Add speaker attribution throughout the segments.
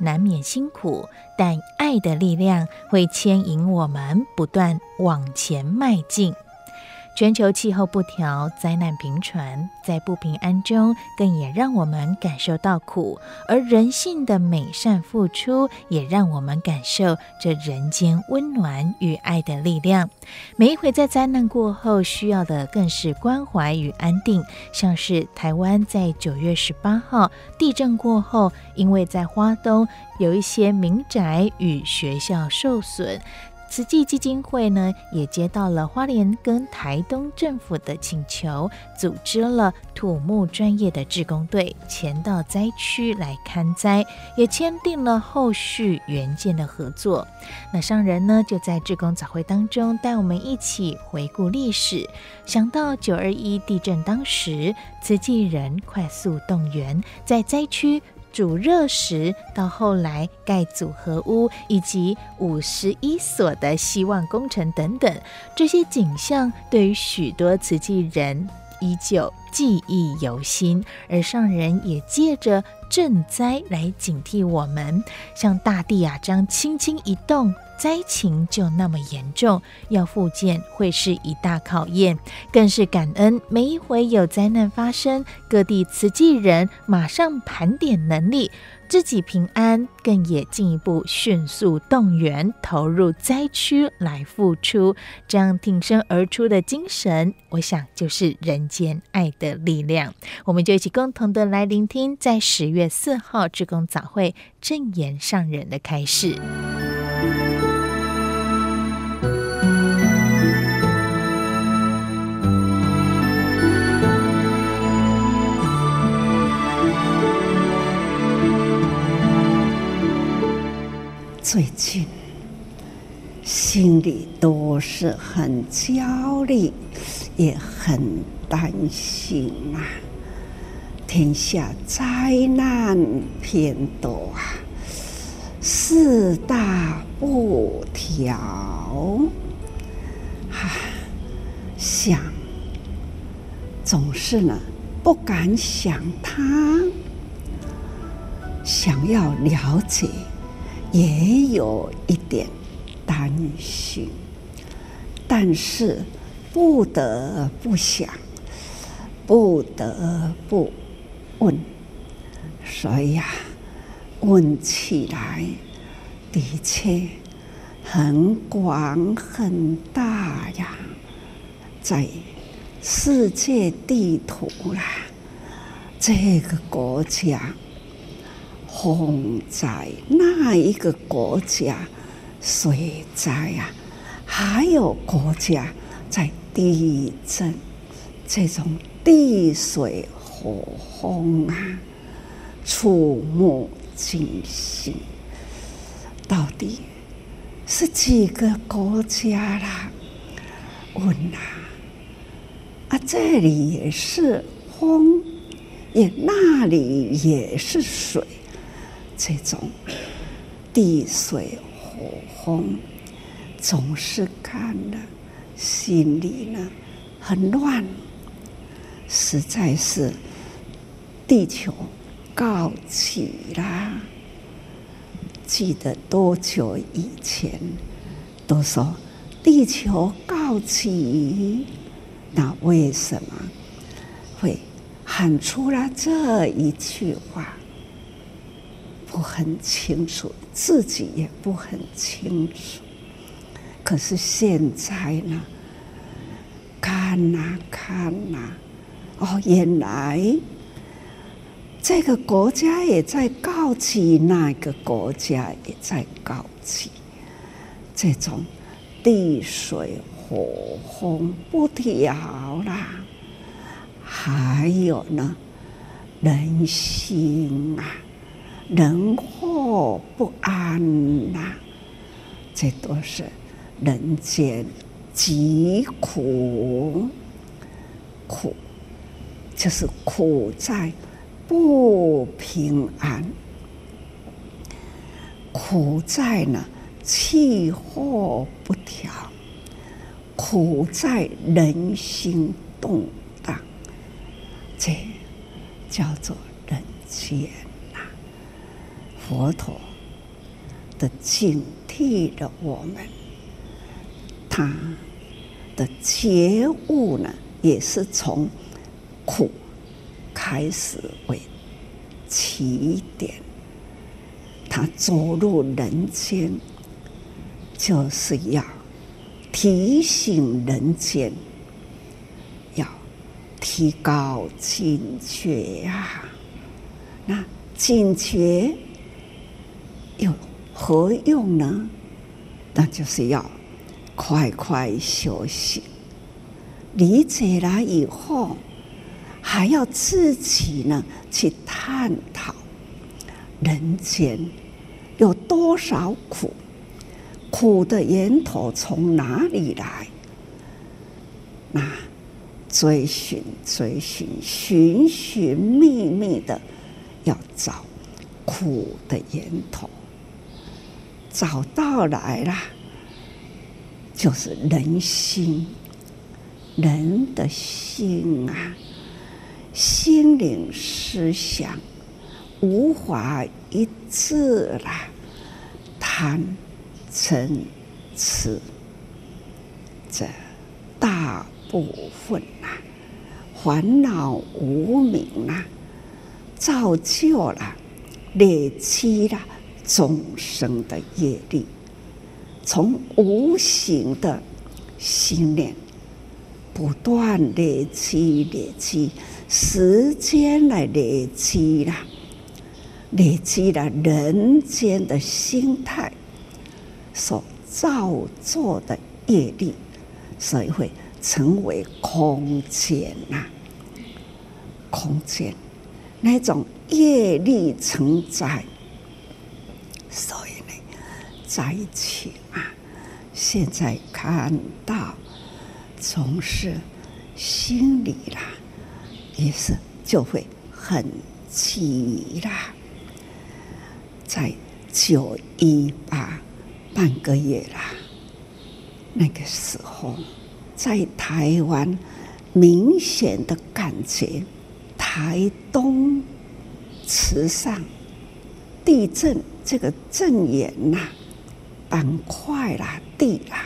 Speaker 1: 难免辛苦，但爱的力量会牵引我们不断往前迈进。全球气候不调，灾难频传，在不平安中，更也让我们感受到苦；而人性的美善付出，也让我们感受这人间温暖与爱的力量。每一回在灾难过后，需要的更是关怀与安定。像是台湾在九月十八号地震过后，因为在花东有一些民宅与学校受损。慈济基金会呢，也接到了花莲跟台东政府的请求，组织了土木专业的志工队前到灾区来勘灾，也签订了后续援建的合作。那上人呢，就在志工早会当中带我们一起回顾历史，想到九二一地震当时，慈济人快速动员，在灾区。煮热食，到后来盖组合屋，以及五十一所的希望工程等等，这些景象对于许多慈济人依旧记忆犹新。而上人也借着赈灾来警惕我们，像大地啊，这样轻轻一动。灾情就那么严重，要复建会是一大考验，更是感恩每一回有灾难发生，各地慈济人马上盘点能力，自己平安，更也进一步迅速动员投入灾区来付出，这样挺身而出的精神，我想就是人间爱的力量。我们就一起共同的来聆听，在十月月四号志工早会正言上人的开示。
Speaker 2: 最近心里都是很焦虑，也很担心啊！天下灾难偏多啊，四大不调，哈，想总是呢不敢想他，想要了解。也有一点担心，但是不得不想，不得不问，所以呀，问起来的确很广很大呀，在世界地图啦，这个国家。洪灾那一个国家水灾啊，还有国家在地震，这种地水火风啊，触目惊心。到底是几个国家啦？问呐，啊，这里也是风，也那里也是水。这种地水火风，总是看了心里呢很乱，实在是地球告急啦！记得多久以前都说地球告急，那为什么会喊出了这一句话？不很清楚，自己也不很清楚。可是现在呢，看呐、看呐、哦，原来这个国家也在告急，那个国家也在告急，这种地水火风不调啦，还有呢，人心啊，人祸不安呐、这都是。人间疾苦，苦就是苦在不平安，苦在呢气候不调，苦在人心动荡，这叫做人间呐。佛陀的警惕了我们。他的觉悟呢，也是从苦开始为起点。他走入人间，就是要提醒人间要提高警觉啊。那警觉有何用呢？那就是要。快快修行，理解了以后，还要自己呢去探讨人间有多少苦，苦的源头从哪里来？那追寻、追寻、寻寻觅觅的要找苦的源头，找到来了。就是人心，人的心啊，心灵思想无法一致啦，贪嗔痴，这大部分啊，烦恼无明啊，造就了累积了众生的业力。从无形的心念不断累积、累积，时间来累积啦，累积了人间的心态所造作的业力，所以会成为空间呐，空间那种业力承载，所以呢。在一起啊！现在看到，总是心里啦，也是就会很急啦。在九一八半个月啦，那个时候，在台湾明显的感觉，台东池上地震这个震源呐。板块啦，地啦，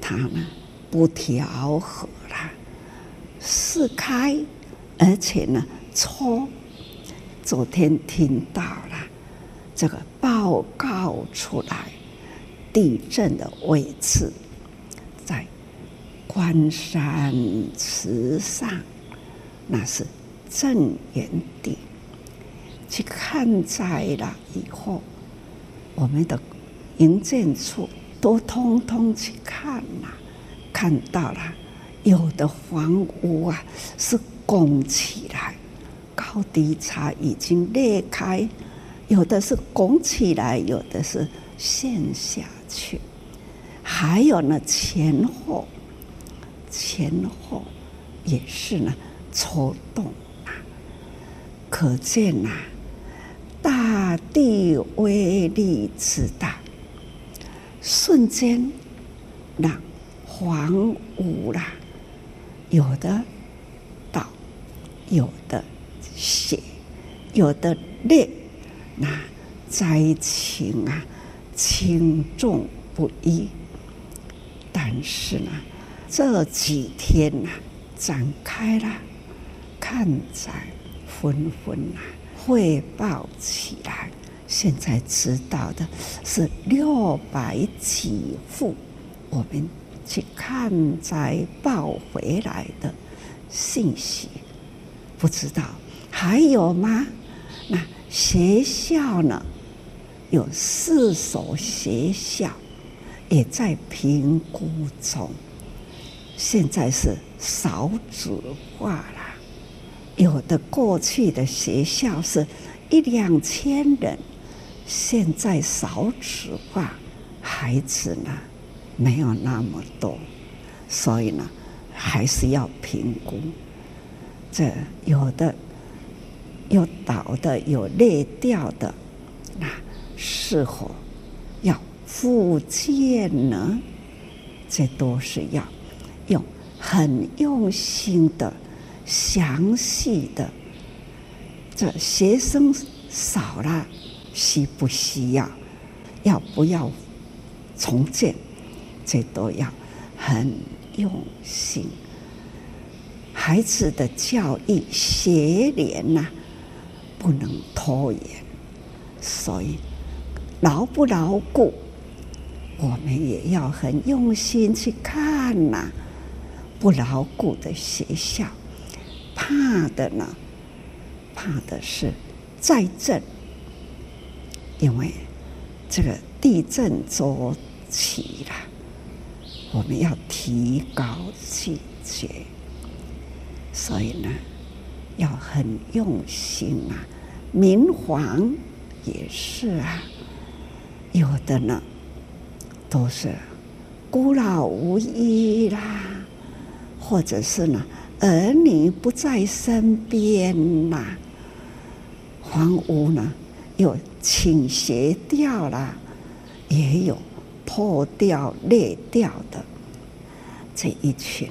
Speaker 2: 它呢不调和啦，四开，而且呢错。昨天听到了这个报告出来，地震的位置在关山池上，那是震源地。去看灾了以后，我们的。营建处都通通去看呐，看到了有的房屋啊是拱起来，高低差已经裂开；有的是拱起来，有的是陷下去。还有呢，前后前后也是呢抽动啊，可见呐，大地威力之大。瞬间，让房屋啦，有的倒，有的血，有的裂，那灾情啊，轻重不一。但是呢，这几天呐、展开了，看在纷纷啊，汇报起来，现在知道的是六百几户，我们去看再报回来的信息，不知道还有吗？那学校呢？有四所学校也在评估中，现在是少子化了。有的过去的学校是一两千人，现在少子化，孩子呢没有那么多，所以呢还是要评估。这有的有倒的，有裂掉的，那。是否要复建呢？这都是要用很用心的、详细的。这学生少了，需不需要？要不要重建？这都要很用心。孩子的教育学年呐，不能拖延，所以。牢不牢固，我们也要很用心去看呐、不牢固的学校，怕的呢，怕的是再震，因为这个地震周期了，我们要提高警觉，所以呢，要很用心啊。民防也是啊。有的呢，都是孤老无依啦，或者是呢，儿女不在身边呐，房屋呢又倾斜掉了，也有破掉裂掉的这一群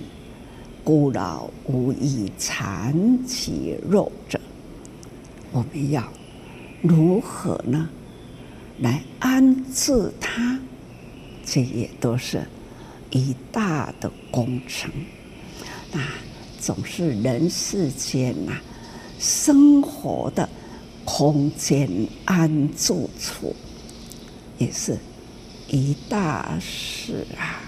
Speaker 2: 孤老无依、残疾弱者，我们要如何呢？来安置他，这也都是一大的工程。那总是人世间呐，生活的空间安住处，也是一大事啊。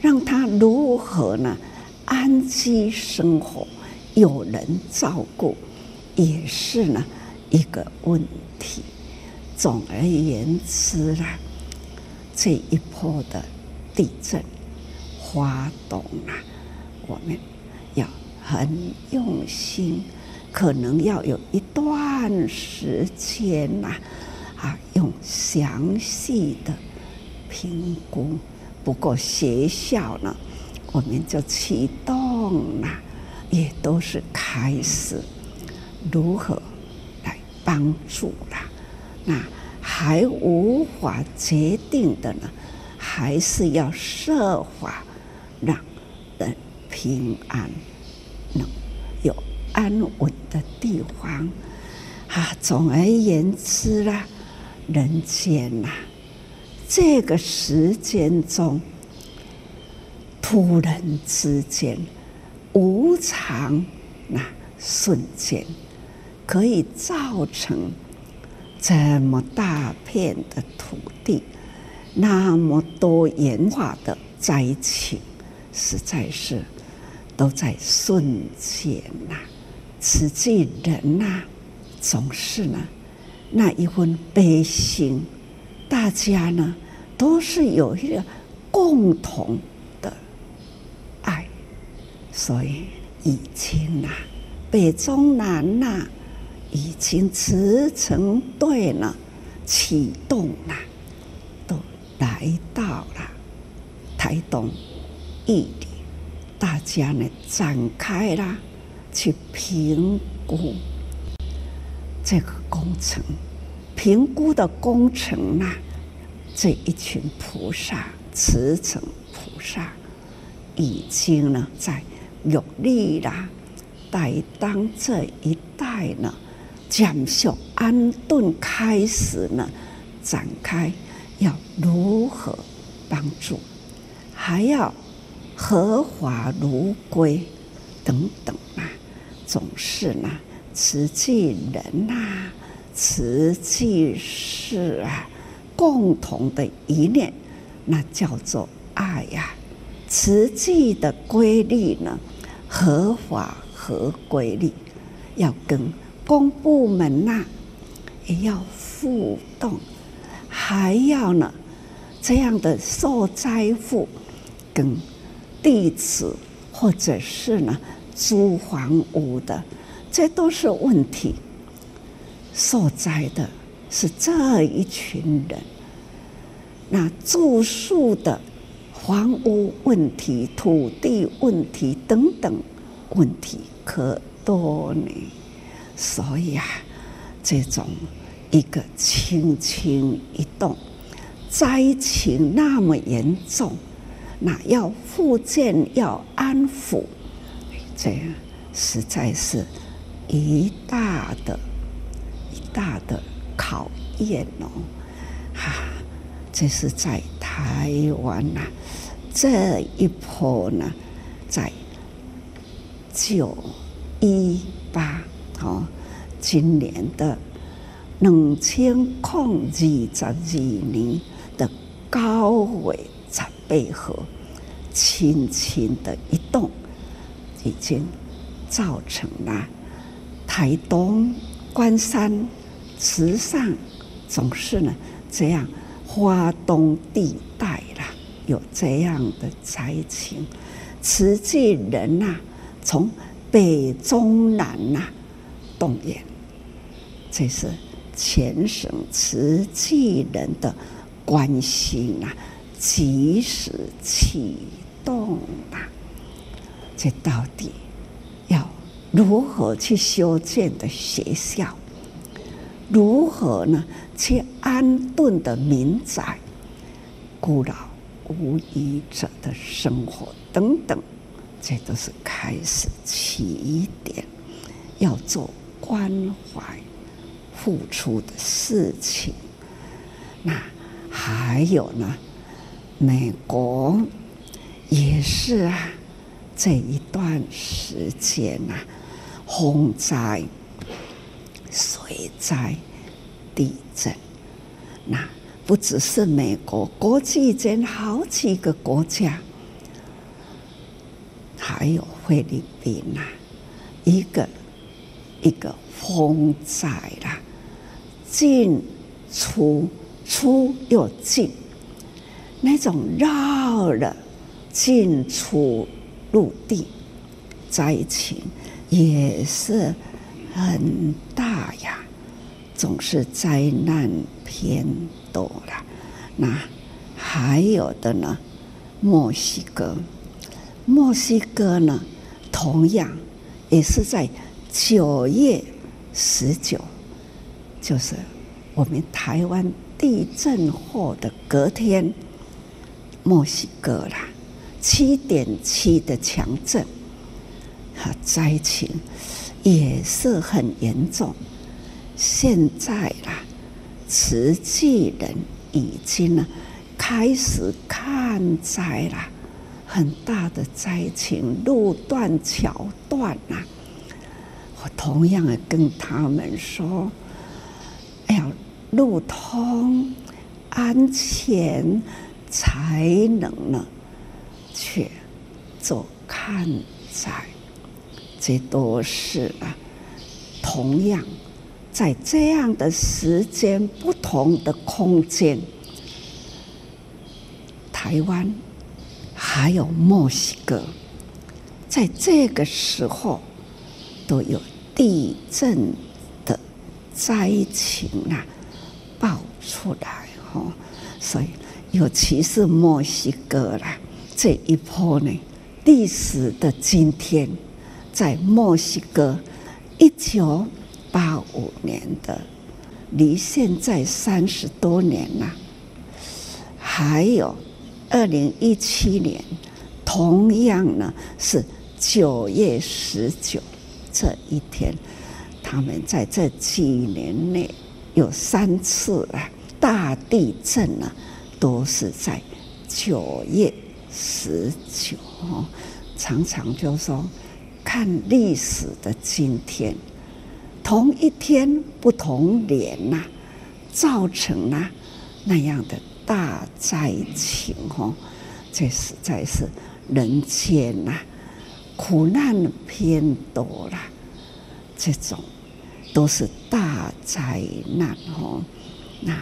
Speaker 2: 让他如何呢？安居生活，有人照顾，也是呢一个问题。总而言之啦，这一波的地震发动啊，我们要很用心，可能要有一段时间呐，啊，用详细的评估。不过学校呢，我们就启动了，也都是开始如何来帮助了。那还无法决定的呢，还是要设法让人平安，能有安稳的地方。啊，总而言之啦，人间呐，这个时间中，突然之间，无常那瞬间，可以造成。这么大片的土地，那么多元化的灾情，实在是都在瞬间呐。此际人呐，总是呢那一份悲心，大家呢都是有一个共同的爱，所以已经呐，北中南呐。已经驰骋队呢，启动了，都来到了台东玉里，大家呢展开了去评估这个工程，评估的工程啊，这一群菩萨，驰骋菩萨，已经呢在努力了，带当这一带呢。讲修安顿开始呢，展开要如何帮助，还要合法如归等等啊，总是呢，慈济人呐，慈济是啊共同的一念，那叫做爱呀。慈济的规律呢，合法合规律，要跟公部门呐、也要互动，还要呢这样的受灾户跟弟子或者是呢租房屋的，这都是问题。受灾的是这一群人，那住宿的。房屋问题、土地问题等等问题可多呢，所以啊，这种一个轻轻一动，灾情那么严重，那要复建、要安抚，这样实在是一大的、大的考验哦，哈。这是在台湾呐、这一波呢，在九一八哦，今年的两千零二十二年的高纬十八号，轻轻的一动，已经造成了台东关山、池上总是呢这样。花东地带啦，有这样的灾情，慈济人呐、从北中南呐、动员，这是全省慈济人的关心啊，及时启动啊，这到底要如何去修建的学校？如何呢？去安顿的民宅、孤老无依者的生活等等，这都是开始起点，要做关怀、付出的事情。那还有呢？美国也是啊，这一段时间呐、啊，洪灾。水灾、地震，那不只是美国，国际间好几个国家，还有菲律宾呐，一个一个风灾啦，进出出又进，那种绕了进出陆地灾情也是。很大呀，总是灾难偏多了。那还有的呢，墨西哥，墨西哥呢，同样也是在九月十九，就是我们台湾地震后的隔天，墨西哥啦，七点七的强震和灾情。也是很严重。现在啦，慈济人已经呢开始看灾了，很大的灾情，路断桥断呐。我同样的跟他们说：“哎呀，路通安全，才能呢去做看灾。”这都是啊，同样在这样的时间、不同的空间，台湾还有墨西哥，在这个时候都有地震的灾情啊爆出来哦，所以尤其是墨西哥啦，这一波呢，历史的今天。在墨西哥，一九八五年的，离现在三十多年了。还有二零一七年，同样呢是九月十九这一天，他们在这几年内有三次啊大地震呢，都是在九月十九。常常就说。看历史的今天，同一天不同年呐、造成了那样的大灾情哦，这实在是人间呐、苦难偏多了，这种都是大灾难哦。那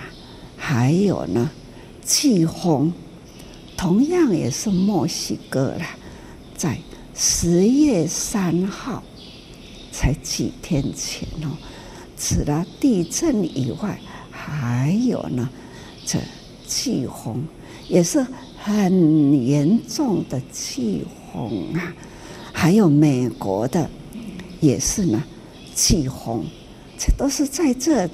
Speaker 2: 还有呢，季风，同样也是墨西哥了，在十月三号。才几天前哦，除了地震以外，还有呢，这季洪也是很严重的季洪啊。还有美国的也是呢，季洪，这都是在这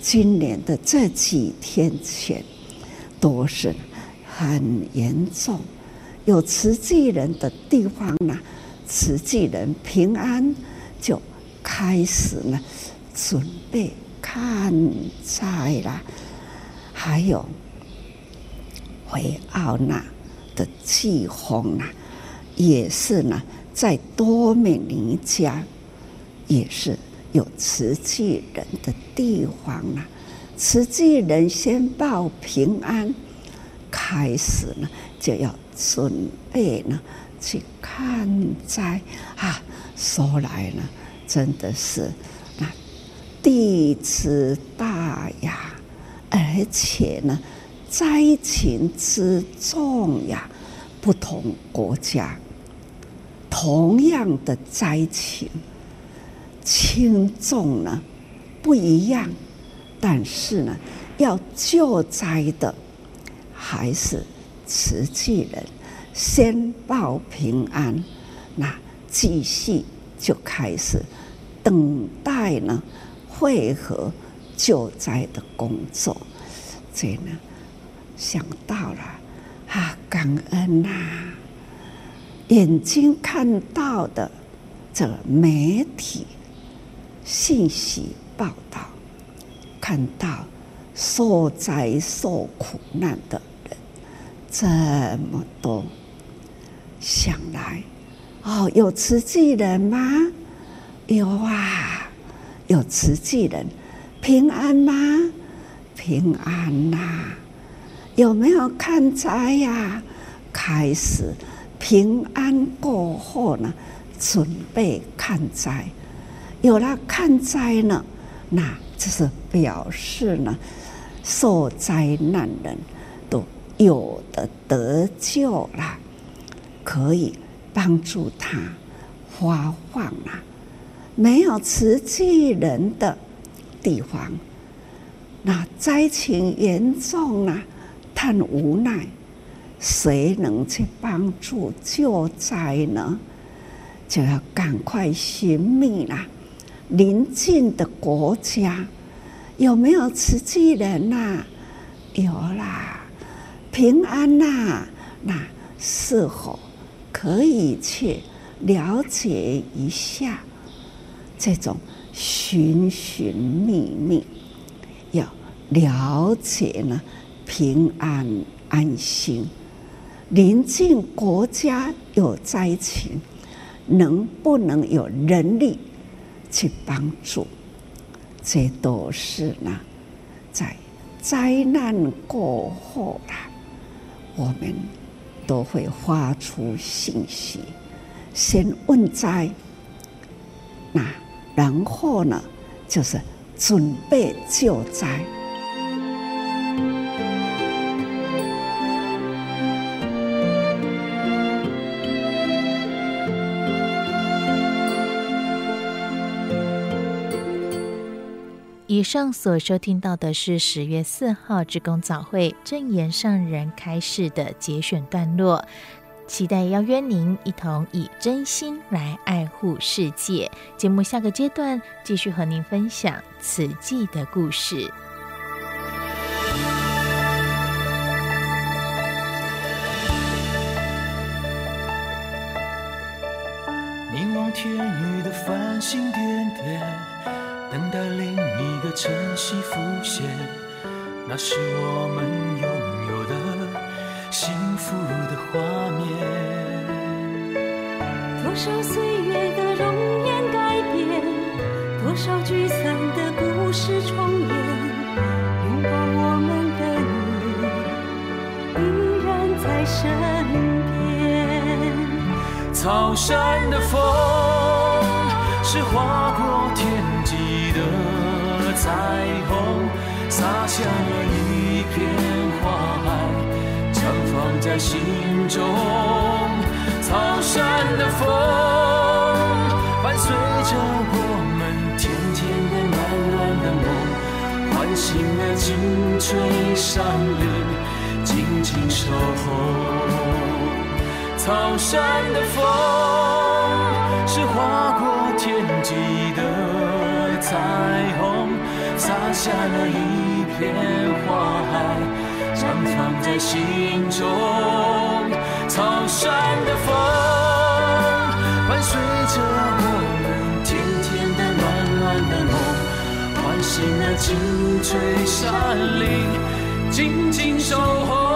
Speaker 2: 今年的这几天前，都是很严重。有慈济人的地方呢，慈济人平安。就开始呢，准备看灾啦，还有回奥那的季风啊，也是呢，在多美尼加也是有慈济人的地方啊。慈济人先报平安，开始呢就要准备呢去看灾啊。说来呢，真的是那地之大呀，而且呢，灾情之重呀，不同国家同样的灾情轻重呢不一样，但是呢，要救灾的还是慈济人先报平安，那。继续就开始等待呢，会合救灾的工作。这呢，想到了啊，感恩呐、眼睛看到的这媒体信息报道，看到受灾受苦难的这么多，想来。哦，有慈济人吗？有啊，有慈济人，平安吗？平安呐、有没有看灾呀、开始平安过后呢，准备看灾。有了看灾呢，那这是表示呢，受灾难人有的得救了，可以。帮助他发放啊！没有慈济人的地方，那灾情严重啊，很无奈，谁能去帮助救灾呢？就要赶快寻觅啦！邻近的国家有没有慈济人呐、有啦，平安呐、那是否？可以去了解一下这种寻寻觅觅，要了解呢，平安安心。临近国家有灾情，能不能有人力去帮助？这都是呢，在灾难过后啦，我们。都会发出信息，先问灾，那然后呢，就是准备救
Speaker 1: 灾。上所收听到的是十月四号职工早会正言上人开示的节选段落，期待邀约您一同以真心来爱护世界。节目下个阶段继续和您分享此季的故事。
Speaker 3: 凝望天宇的繁星点。的晨曦浮现，那是我们拥有的幸福的画面。
Speaker 4: 多少岁月的容颜改变，多少聚
Speaker 5: 散的故事重演，拥抱我们的你依然在身边。
Speaker 3: 草山的风是划过。彩虹，洒下了一片花海，绽放在心中。草山的风，伴随着我们甜甜的、暖暖的梦，唤醒了青翠山林，静静守候。草山的风，是划过天际的彩虹。洒下了一片花海，长藏在心中。草山的风伴随着我们甜甜的、暖暖的梦，唤醒了青翠山林，静静守候。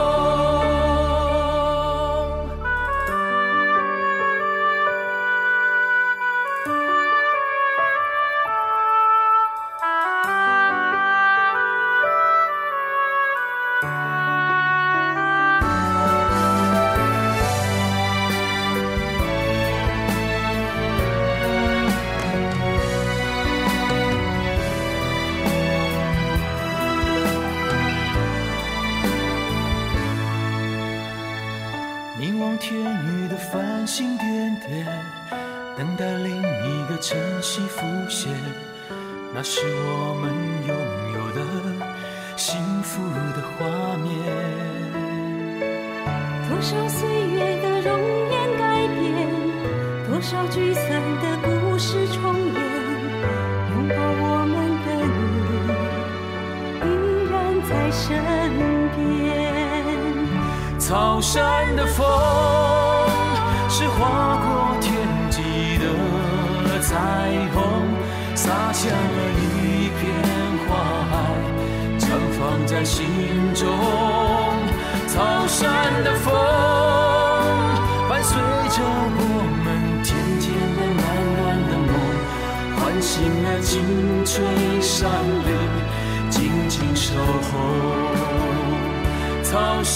Speaker 3: 那是我们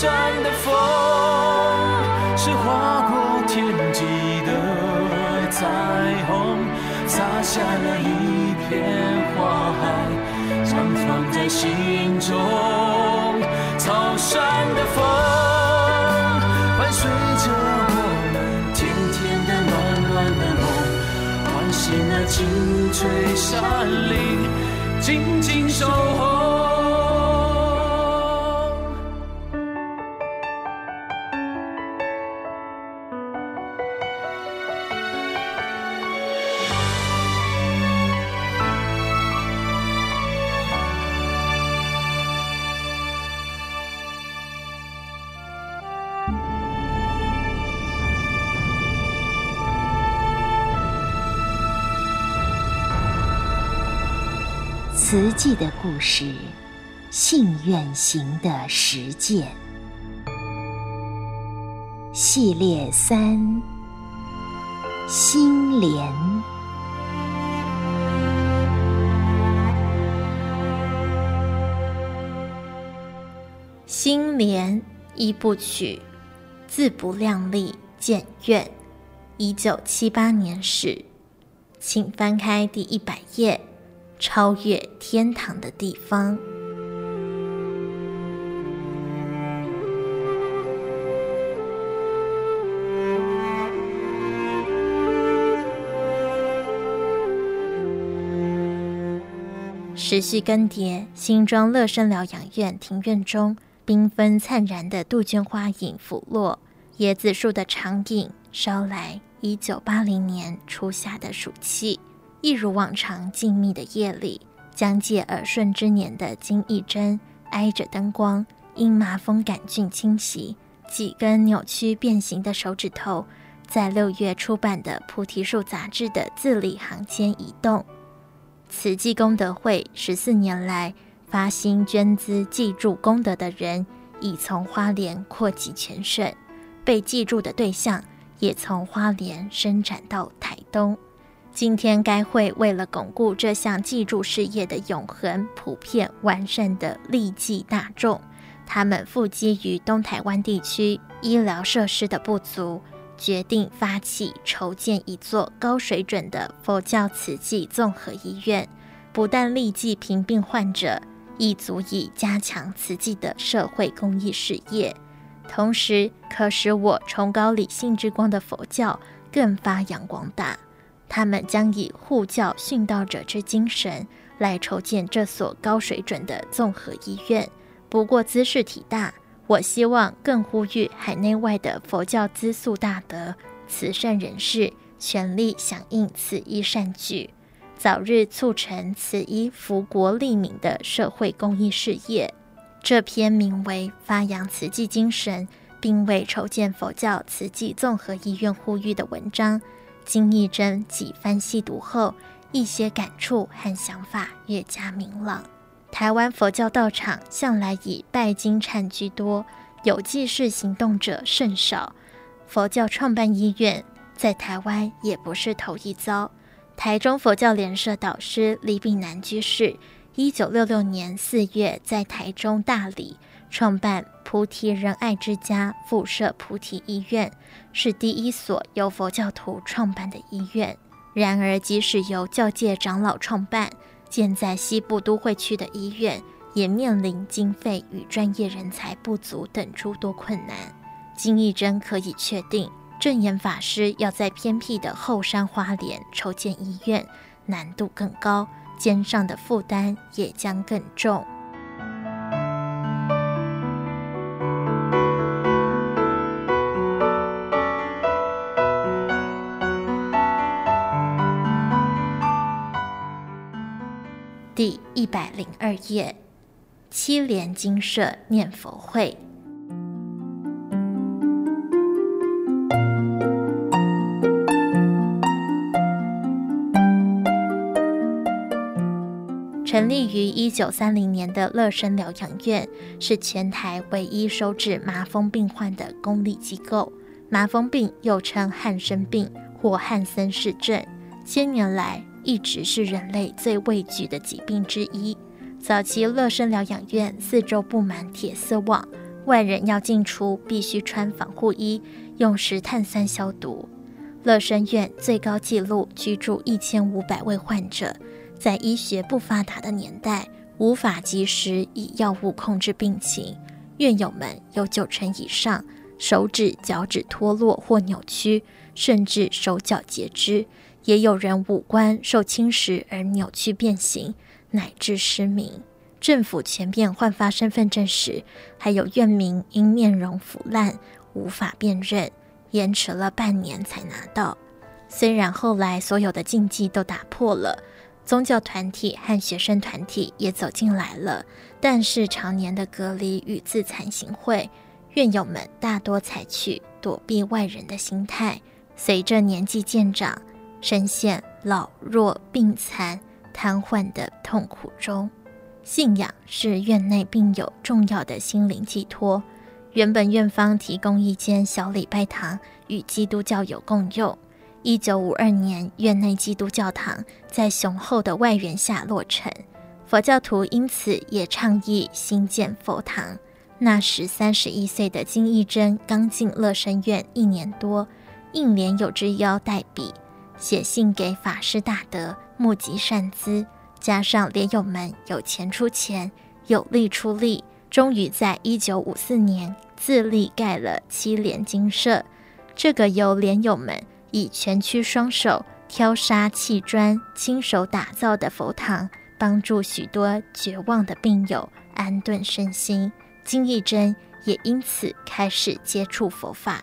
Speaker 3: 山的风是划过天际的彩虹，洒下了一片花海，绽放在心中。草山的风伴随着我们甜甜的、暖暖的梦，唤醒了青翠山林，静静守候。
Speaker 4: 慈济的故事，信愿行的实践系列三：心莲。
Speaker 6: 心莲一部曲，自不量力，建愿。一九七八年始，请翻开第一百页。超越天堂的地方。时序更迭，新庄乐生疗养院庭院中，缤纷灿然的杜鹃花影拂落，椰子树的长影捎来一九八零年初夏的暑气。一如往常，静谧的夜里，将届耳顺之年的金义珍挨着灯光，因麻风杆菌侵袭，几根扭曲变形的手指头，在六月出版的《菩提树》杂志的字里行间移动。慈济功德会十四年来发心捐资济助功德的人，已从花莲扩及全省，被记住的对象也从花莲伸展到台东。今天该会为了巩固这项济助事业的永恒、普遍、完善的利济大众，他们富基于东台湾地区医疗设施的不足，决定发起筹建一座高水准的佛教慈济综合医院，不但利济贫病患者，亦足以加强慈济的社会公益事业，同时可使我崇高理性之光的佛教更发扬光大。他们将以护教殉道者之精神来筹建这所高水准的综合医院。不过兹事体大，我希望更呼吁海内外的佛教资素大德、慈善人士全力响应此一善举，早日促成此一福国利民的社会公益事业。这篇名为《发扬慈济精神，并为筹建佛教慈济综合医院呼吁》的文章，金义珍几番细读后，一些感触和想法越加明朗。台湾佛教道场向来以拜金忏居多，有济世行动者甚少。佛教创办医院在台湾也不是头一遭。台中佛教联社导师李炳南居士，一九六六年四月在台中大理创办菩提仁爱之家附设菩提医院，是第一所由佛教徒创办的医院。然而，即使由教界长老创办，建在西部都会区的医院，也面临经费与专业人才不足等诸多困难。金义珍可以确定，证严法师要在偏僻的后山花莲筹建医院，难度更高，肩上的负担也将更重。第一百零二页，七莲精舍念佛会。成立于一九三零年的乐生疗养院，是全台唯一收治麻风病患的公立机构。麻风病又称汉生病或汉森氏症，千年来，一直是人类最畏惧的疾病之一。早期乐生疗养院四周布满铁丝网，外人要进出必须穿防护衣，用石炭酸消毒。乐生院最高纪录居住一千五百位患者，在医学不发达的年代，无法及时以药物控制病情，院友们有九成以上手指、脚趾脱落或扭曲，甚至手脚截肢。也有人五官受侵蚀而扭曲变形，乃至失明。政府全面换发身份证时，还有院民因面容腐烂无法辨认，延迟了半年才拿到。虽然后来所有的禁忌都打破了，宗教团体和学生团体也走进来了，但是常年的隔离与自惭形秽，院友们大多采取躲避外人的心态。随着年纪渐长，深陷老弱病残、瘫痪的痛苦中，信仰是院内病友重要的心灵寄托。原本院方提供一间小礼拜堂与基督教友共用。一九五二年，院内基督教堂在雄厚的外援下落成，佛教徒因此也倡议新建佛堂。那时三十一岁的金义珍刚进乐生院一年多，应莲友之邀代笔。写信给法师大德募集善资，加上莲友们有钱出钱，有力出力，终于在一九五四年自力盖了七莲精舍。这个由莲友们以全区双手挑沙砌砖，亲手打造的佛堂，帮助许多绝望的病友安顿身心。金义珍也因此开始接触佛法。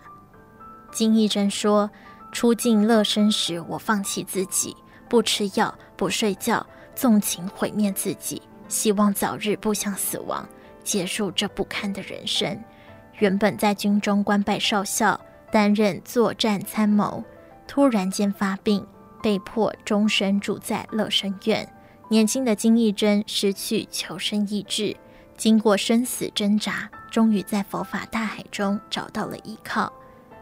Speaker 6: 金义珍说。初进乐生时，我放弃自己，不吃药，不睡觉，纵情毁灭自己，希望早日步向死亡，结束这不堪的人生。原本在军中官拜少校，担任作战参谋，突然间发病，被迫终身住在乐生院。年轻的金义珍失去求生意志，经过生死挣扎，终于在佛法大海中找到了依靠。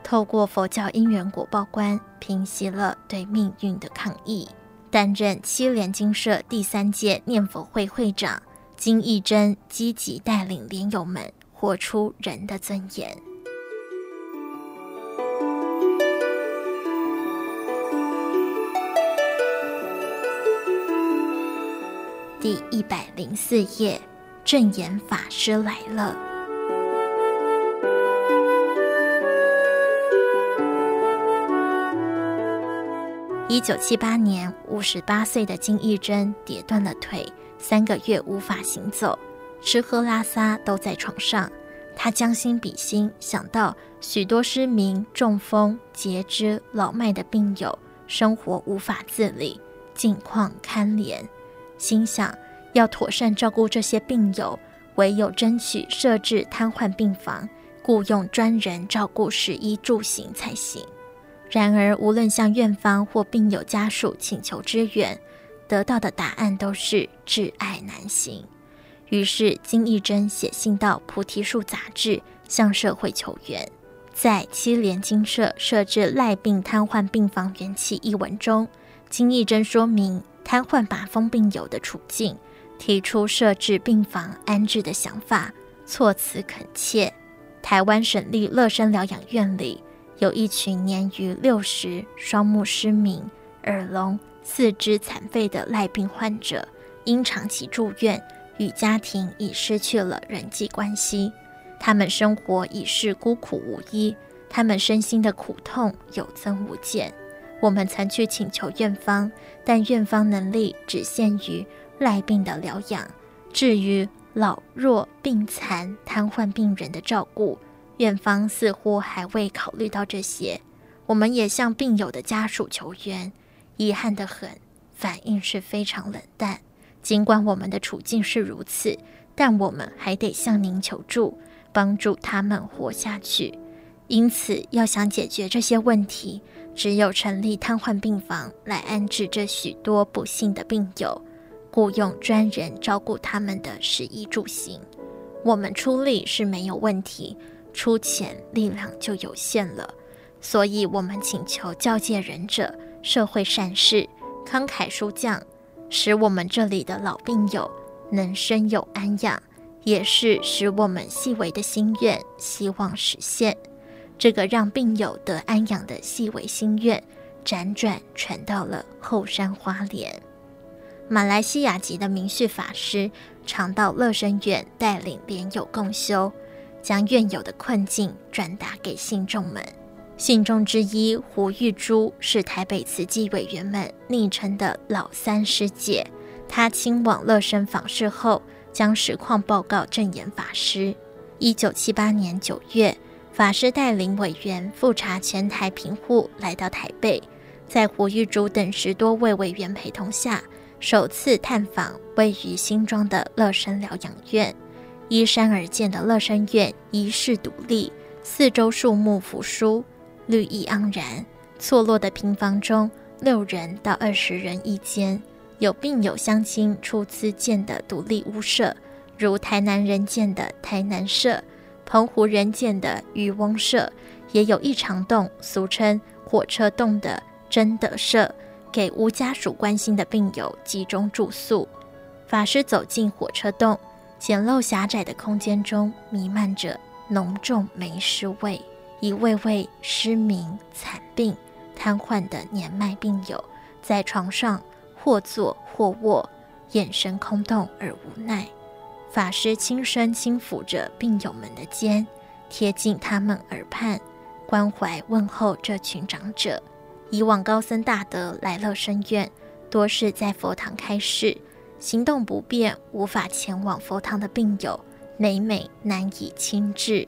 Speaker 6: 透过佛教因缘果报观，平息了对命运的抗议。担任七联金社第三届念佛会会长，金义珍积极带领莲友们活出人的尊严。第一百零四页，正言法师来了。一九七八年，五十八岁的金义珍跌断了腿，三个月无法行走，吃喝拉撒都在床上。他将心比心，想到许多失明、中风、截肢、老迈的病友，生活无法自理，境况堪怜，心想要妥善照顾这些病友，唯有争取设置瘫痪病房，雇用专人照顾食衣住行才行。然而，无论向院方或病友家属请求支援，得到的答案都是挚爱难行。于是，金义珍写信到《菩提树》杂志，向社会求援。在七莲精舍设置赖病瘫痪病房缘起一文中，金义珍说明瘫痪麻风病友的处境，提出设置病房安置的想法，措辞恳切。台湾省立乐生疗养院里。有一群年逾六十、双目失明、耳聋、四肢残废的赖病患者，因长期住院，与家庭已失去了人际关系，他们生活已是孤苦无依，他们身心的苦痛有增无减。我们曾去请求院方，但院方能力只限于赖病的疗养，至于老弱病残、瘫痪病人的照顾。院方似乎还未考虑到这些，我们也向病友的家属求援，遗憾得很，反应是非常冷淡。尽管我们的处境是如此，但我们还得向您求助，帮助他们活下去。因此，要想解决这些问题，只有成立瘫痪病房来安置这许多不幸的病友，雇用专人照顾他们的食衣住行。我们出力是没有问题。出钱力量就有限了，所以我们请求教界仁者、社会善士慷慨书降，使我们这里的老病友能生有安养，也是使我们细微的心愿希望实现。这个让病友得安养的细微心愿，辗转传到了后山花莲。马来西亚籍的明旭法师常到乐生院带领莲友共修。将院友的困境转达给信众们。信众之一胡玉珠是台北慈济委员们昵称的老三师姐。她亲往乐生访视后，将实况报告证言法师。一九七八年九月，法师带领委员复查全台贫户，来到台北，在胡玉珠等十多位委员陪同下，首次探访位于新庄的乐生疗养院。依山而建的乐山院遗世独立，四周树木扶疏，绿意盎然。错落的平房中，六人到二十人一间，有病友乡亲出资建的独立屋舍，如台南人建的台南舍，澎湖人建的渔翁舍，也有一长洞，俗称火车洞的真德舍，给无家属关心的病友集中住宿。法师走进火车洞。简陋狭窄的空间中弥漫着浓重霉尸味，一位位失明、残病、瘫痪的年迈病友在床上或坐或卧，眼神空洞而无奈。法师轻声轻抚着病友们的肩，贴近他们耳畔，关怀问候这群长者。以往高僧大德来乐深院，多是在佛堂开示。行动不便、无法前往佛堂的病友，每每难以亲至。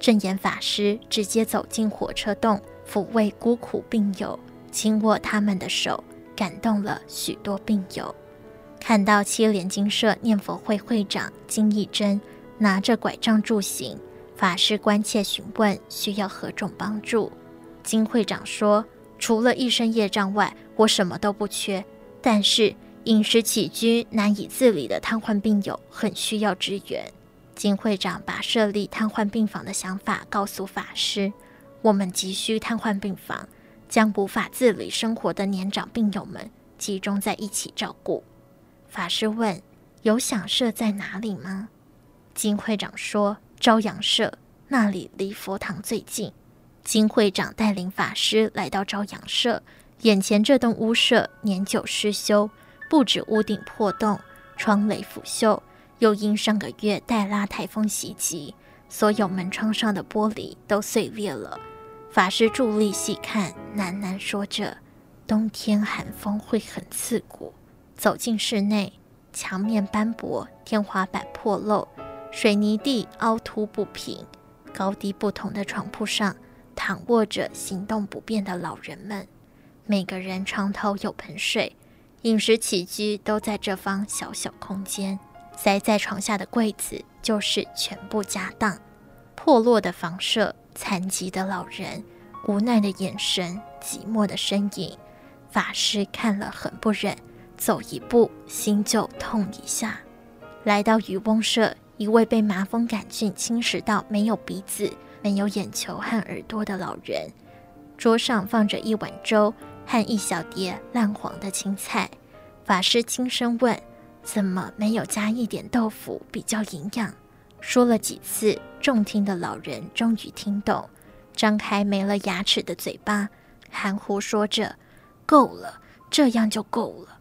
Speaker 6: 证严法师直接走进火车洞，抚慰孤苦病友，轻握他们的手，感动了许多病友。看到七莲精舍念佛会会长金义珍拿着拐杖助行，法师关切询问需要何种帮助。金会长说：“除了一身业障外，我什么都不缺，但是……”饮食起居难以自理的瘫痪病友很需要支援。金会长把设立瘫痪病房的想法告诉法师：“我们急需瘫痪病房，将无法自理生活的年长病友们集中在一起照顾。”法师问：“有想设在哪里吗？”金会长说：“朝阳社，那里离佛堂最近。”金会长带领法师来到朝阳社，眼前这栋屋舍年久失修。不止屋顶破洞，窗垒腐朽，又因上个月黛拉台风袭击，所有门窗上的玻璃都碎裂了。法师伫立细看，喃喃说着：“冬天寒风会很刺骨。”走进室内，墙面斑驳，天花板破漏，水泥地凹凸不平，高低不同的床铺上躺卧着行动不便的老人们，每个人床头有盆水，饮食起居都在这方小小空间。塞在床下的柜子就是全部家当，破落的房舍。残疾的老人，无奈的眼神，寂寞的身影，法师看了很不忍，走一步心就痛一下。来到渔翁舍，一位被麻风杆菌侵蚀到没有鼻子、没有眼球和耳朵的老人，桌上放着一碗粥和一小碟烂黄的青菜。法师轻声问：“怎么没有加一点豆腐，比较营养？”说了几次，重听的老人终于听懂，张开没了牙齿的嘴巴，含糊说着：“够了，这样就够了。”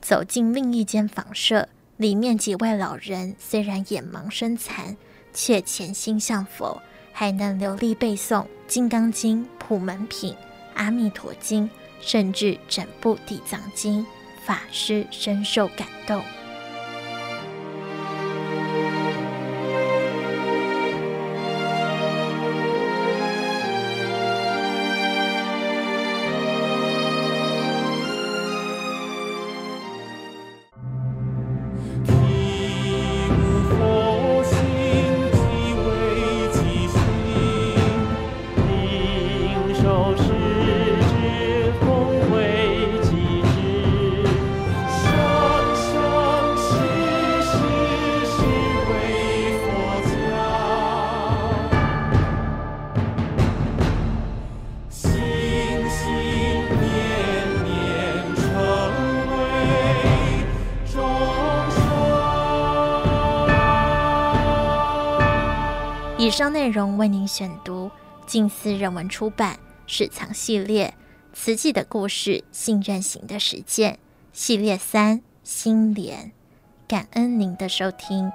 Speaker 6: 走进另一间房舍，里面几位老人虽然眼盲身残，却潜心向佛，还能流利背诵《金刚经》《普门品》《阿弥陀经》，甚至整部《地藏经》，法师深受感动。章内容为您选读近思人文出版《史藏系列：慈济的故事，信任型的实践》系列三心莲，感恩您的收听。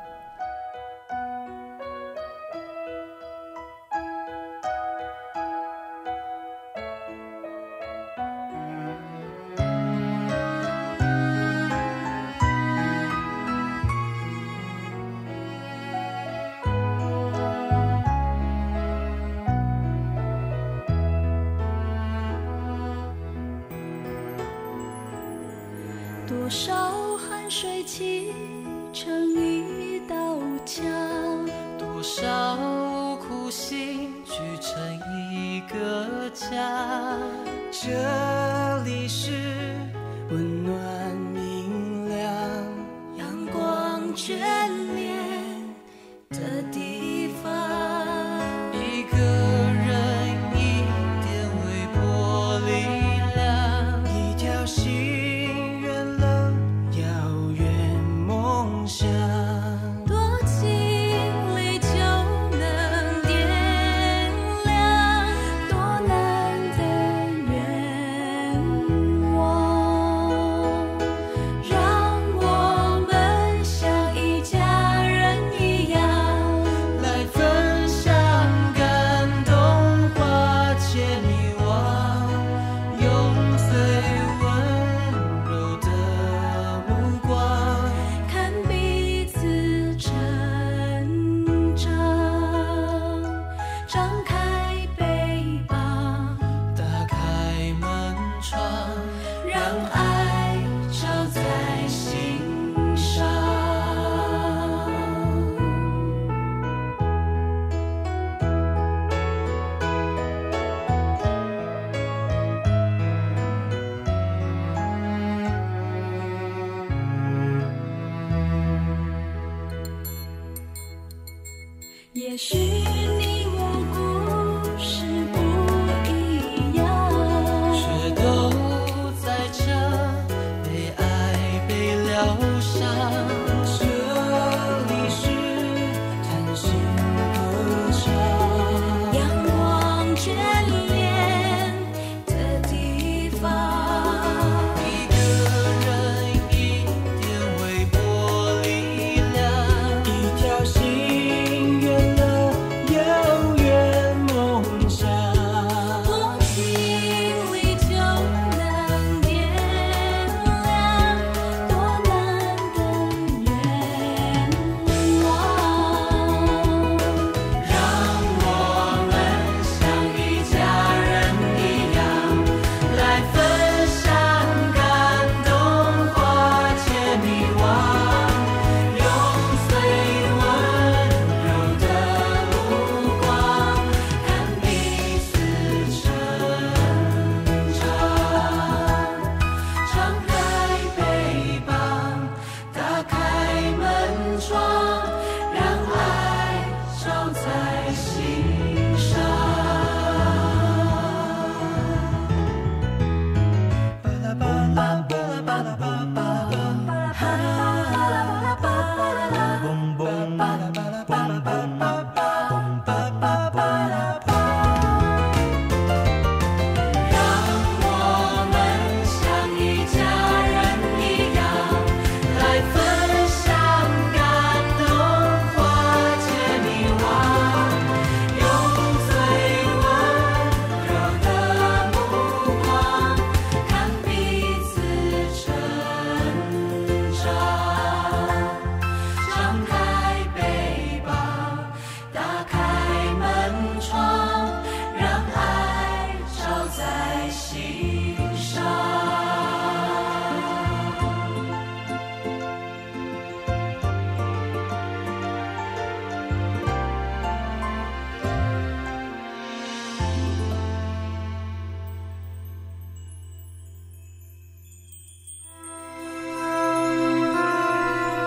Speaker 7: 也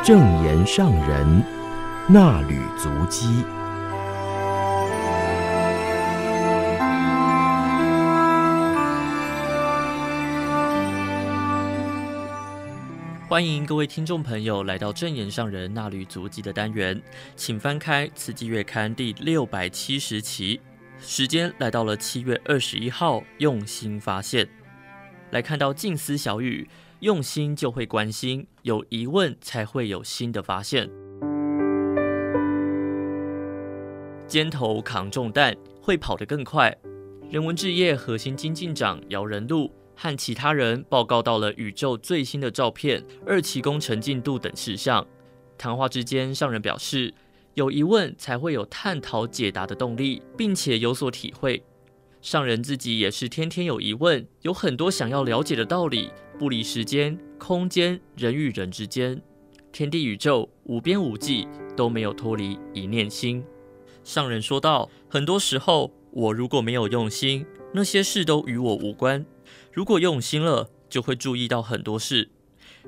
Speaker 8: 正言上人那履足迹。
Speaker 9: 欢迎各位听众朋友来到正言上人那履足迹的单元，请翻开《慈济月刊》第六百七十期，时间来到了七月二十一号，用心发现，来看到静思小语，用心就会关心，有疑问才会有新的发现。肩头扛重担，会跑得更快。人文置业核心经进长姚人禄。和其他人报告到了宇宙最新的照片、二期工程进度等事项。谈话之间，上人表示，有疑问才会有探讨解答的动力，并且有所体会。上人自己也是天天有疑问，有很多想要了解的道理，不离时间、空间、人与人之间，天地宇宙无边无际，都没有脱离一念心。上人说道：很多时候，我如果没有用心，那些事都与我无关。如果用心了，就会注意到很多事，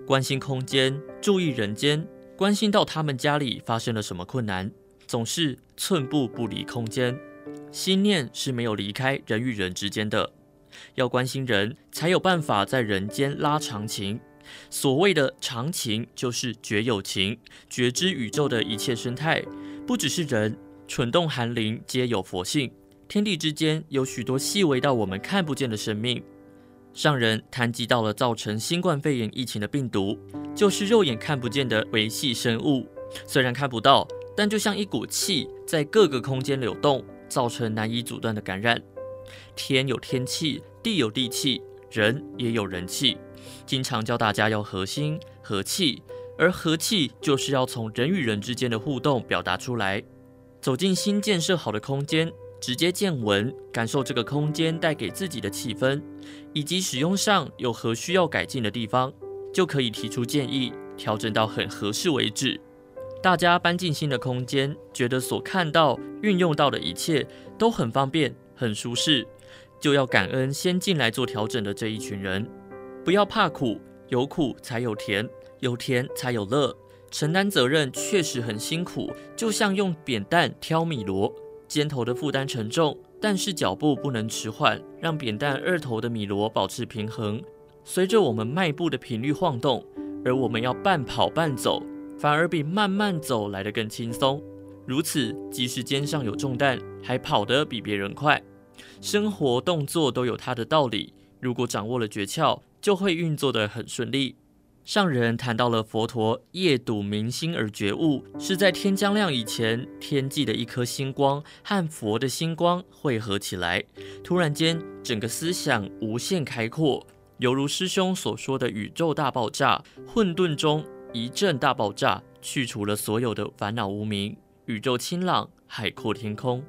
Speaker 9: 关心空间，注意人间，关心到他们家里发生了什么困难，总是寸步不离空间。心念是没有离开人与人之间的，要关心人，才有办法在人间拉长情。所谓的长情，就是觉有情，觉知宇宙的一切生态，不只是人，蠢动寒灵皆有佛性。天地之间有许多细微到我们看不见的生命。上人谈及到了造成新冠肺炎疫情的病毒，就是肉眼看不见的维系生物。虽然看不到，但就像一股气在各个空间流动，造成难以阻断的感染。天有天气，地有地气，人也有人气。经常教大家要和心和气，而和气就是要从人与人之间的互动表达出来。走进新建设好的空间。直接见闻，感受这个空间带给自己的气氛，以及使用上有何需要改进的地方，就可以提出建议，调整到很合适为止。大家搬进新的空间，觉得所看到、运用到的一切都很方便、很舒适，就要感恩先进来做调整的这一群人。不要怕苦，有苦才有甜，有甜才有乐。承担责任确实很辛苦，就像用扁担挑米礍。肩头的负担沉重，但是脚步不能迟缓，让扁担二头的米箩保持平衡。随着我们迈步的频率晃动，而我们要半跑半走，反而比慢慢走来得更轻松。如此，即使肩上有重担，还跑得比别人快。生活动作都有它的道理，如果掌握了诀窍，就会运作得很顺利。上人谈到了佛陀夜睹明星而觉悟，是在天将亮以前，天际的一颗星光和佛的星光汇合起来，突然间整个思想无限开阔，犹如师兄所说的宇宙大爆炸，混沌中一阵大爆炸，去除了所有的烦恼无明，宇宙清朗，海阔天空。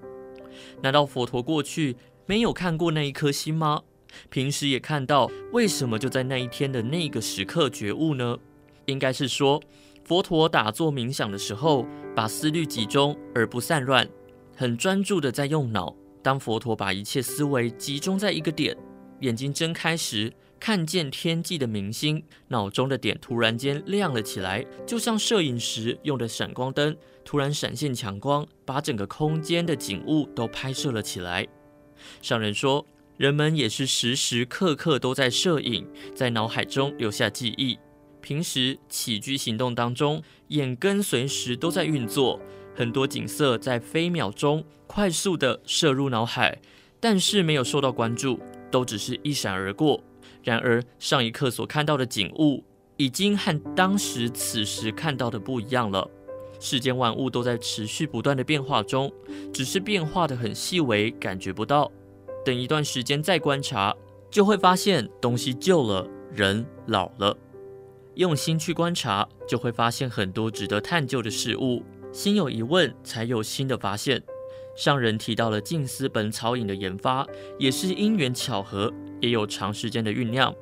Speaker 9: 难道佛陀过去没有看过那一颗星吗？平时也看到，为什么就在那一天的那个时刻觉悟呢？应该是说，佛陀打坐冥想的时候，把思虑集中而不散乱，很专注的在用脑。当佛陀把一切思维集中在一个点，眼睛睁开时，看见天际的明星，脑中的点突然间亮了起来，就像摄影时用的闪光灯，突然闪现强光，把整个空间的景物都拍摄了起来。上人说。人们也是时时刻刻都在摄影，在脑海中留下记忆。平时起居行动当中，眼根随时都在运作，很多景色在飞秒中快速的射入脑海，但是没有受到关注，都只是一闪而过。然而上一刻所看到的景物，已经和当时此时看到的不一样了。世间万物都在持续不断的变化中，只是变化得很细微，感觉不到。等一段时间再观察，就会发现东西旧了，人老了。用心去观察，就会发现很多值得探究的事物。心有疑问，才有新的发现。上人提到了静思本草饮的研发，也是因缘巧合，也有长时间的酝酿。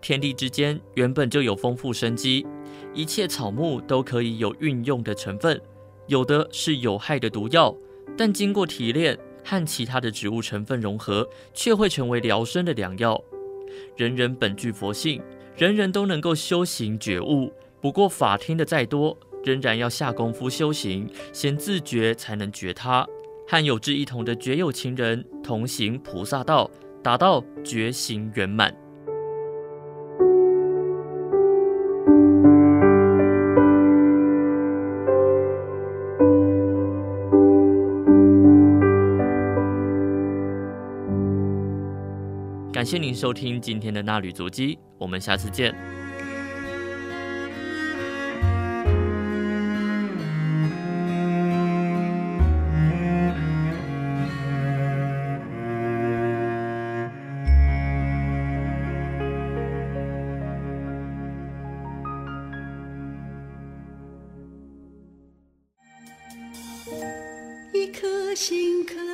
Speaker 9: 天地之间原本就有丰富生机，一切草木都可以有运用的成分，有的是有害的毒药，但经过提炼。和其他的植物成分融合，却会成为疗身的良药。人人本具佛性，人人都能够修行觉悟，
Speaker 5: 不过法听的再多，仍然要下功夫修行，先自觉才能觉他。和有志一同的绝有情人同行菩萨道，达到觉醒圆满。感谢您收听今天的衲履足迹，我们下次
Speaker 3: 见。心可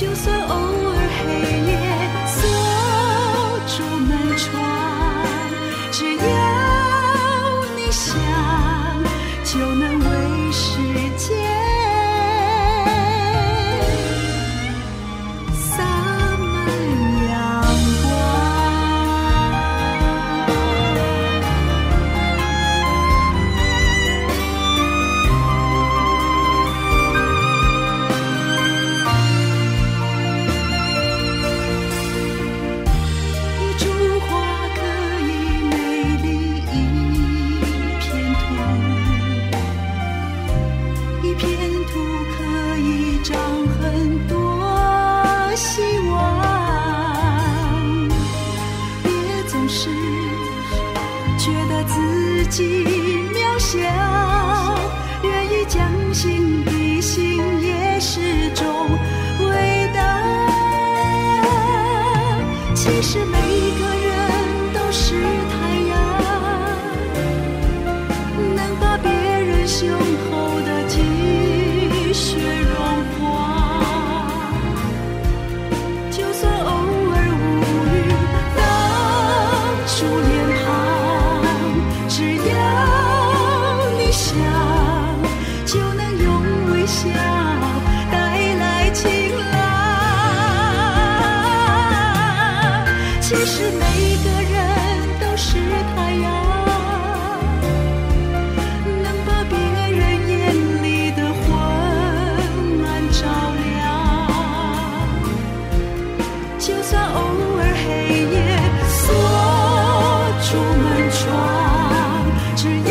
Speaker 3: 就算偶尔黑。阳